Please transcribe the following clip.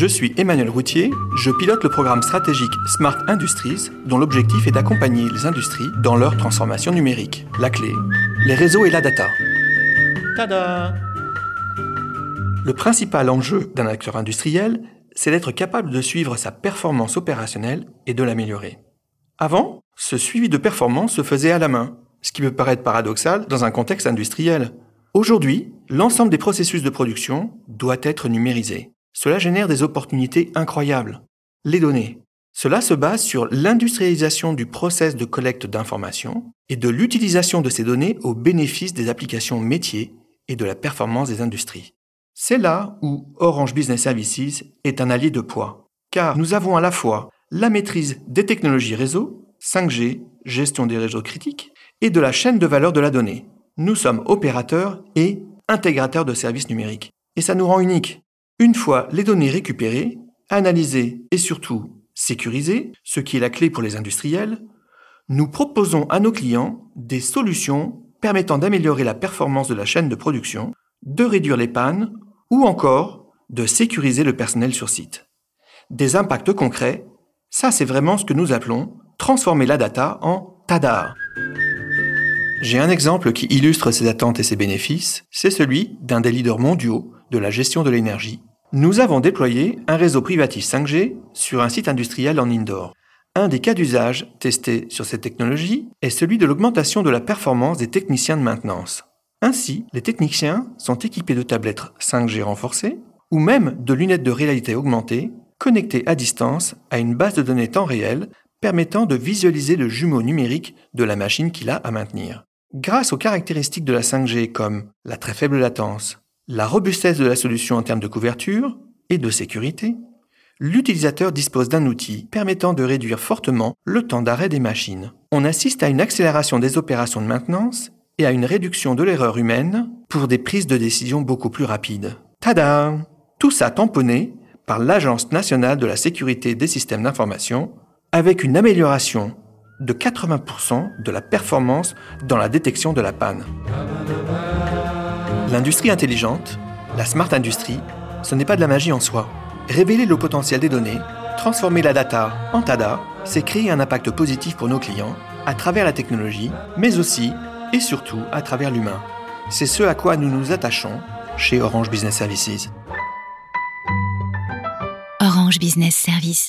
Je suis Emmanuel Routier, je pilote le programme stratégique Smart Industries dont l'objectif est d'accompagner les industries dans leur transformation numérique. La clé, les réseaux et la data. Tada Le principal enjeu d'un acteur industriel, c'est d'être capable de suivre sa performance opérationnelle et de l'améliorer. Avant, ce suivi de performance se faisait à la main, ce qui peut paraître paradoxal dans un contexte industriel. Aujourd'hui, l'ensemble des processus de production doit être numérisé. Cela génère des opportunités incroyables. Les données. Cela se base sur l'industrialisation du process de collecte d'informations et de l'utilisation de ces données au bénéfice des applications métiers et de la performance des industries. C'est là où Orange Business Services est un allié de poids, car nous avons à la fois la maîtrise des technologies réseau, 5G, gestion des réseaux critiques, et de la chaîne de valeur de la donnée. Nous sommes opérateurs et intégrateurs de services numériques. Et ça nous rend uniques. Une fois les données récupérées, analysées et surtout sécurisées, ce qui est la clé pour les industriels, nous proposons à nos clients des solutions permettant d'améliorer la performance de la chaîne de production, de réduire les pannes ou encore de sécuriser le personnel sur site. Des impacts concrets, ça c'est vraiment ce que nous appelons transformer la data en TADA. J'ai un exemple qui illustre ces attentes et ces bénéfices, c'est celui d'un des leaders mondiaux de la gestion de l'énergie. Nous avons déployé un réseau privatif 5G sur un site industriel en indoor. Un des cas d'usage testés sur cette technologie est celui de l'augmentation de la performance des techniciens de maintenance. Ainsi, les techniciens sont équipés de tablettes 5G renforcées ou même de lunettes de réalité augmentée connectées à distance à une base de données temps réel permettant de visualiser le jumeau numérique de la machine qu'il a à maintenir. Grâce aux caractéristiques de la 5G comme la très faible latence, la robustesse de la solution en termes de couverture et de sécurité, l'utilisateur dispose d'un outil permettant de réduire fortement le temps d'arrêt des machines. On assiste à une accélération des opérations de maintenance et à une réduction de l'erreur humaine pour des prises de décision beaucoup plus rapides. Tada Tout ça tamponné par l'Agence nationale de la sécurité des systèmes d'information avec une amélioration de 80% de la performance dans la détection de la panne. L'industrie intelligente, la smart industry, ce n'est pas de la magie en soi. Révéler le potentiel des données, transformer la data en TADA, c'est créer un impact positif pour nos clients à travers la technologie, mais aussi et surtout à travers l'humain. C'est ce à quoi nous nous attachons chez Orange Business Services. Orange Business Services.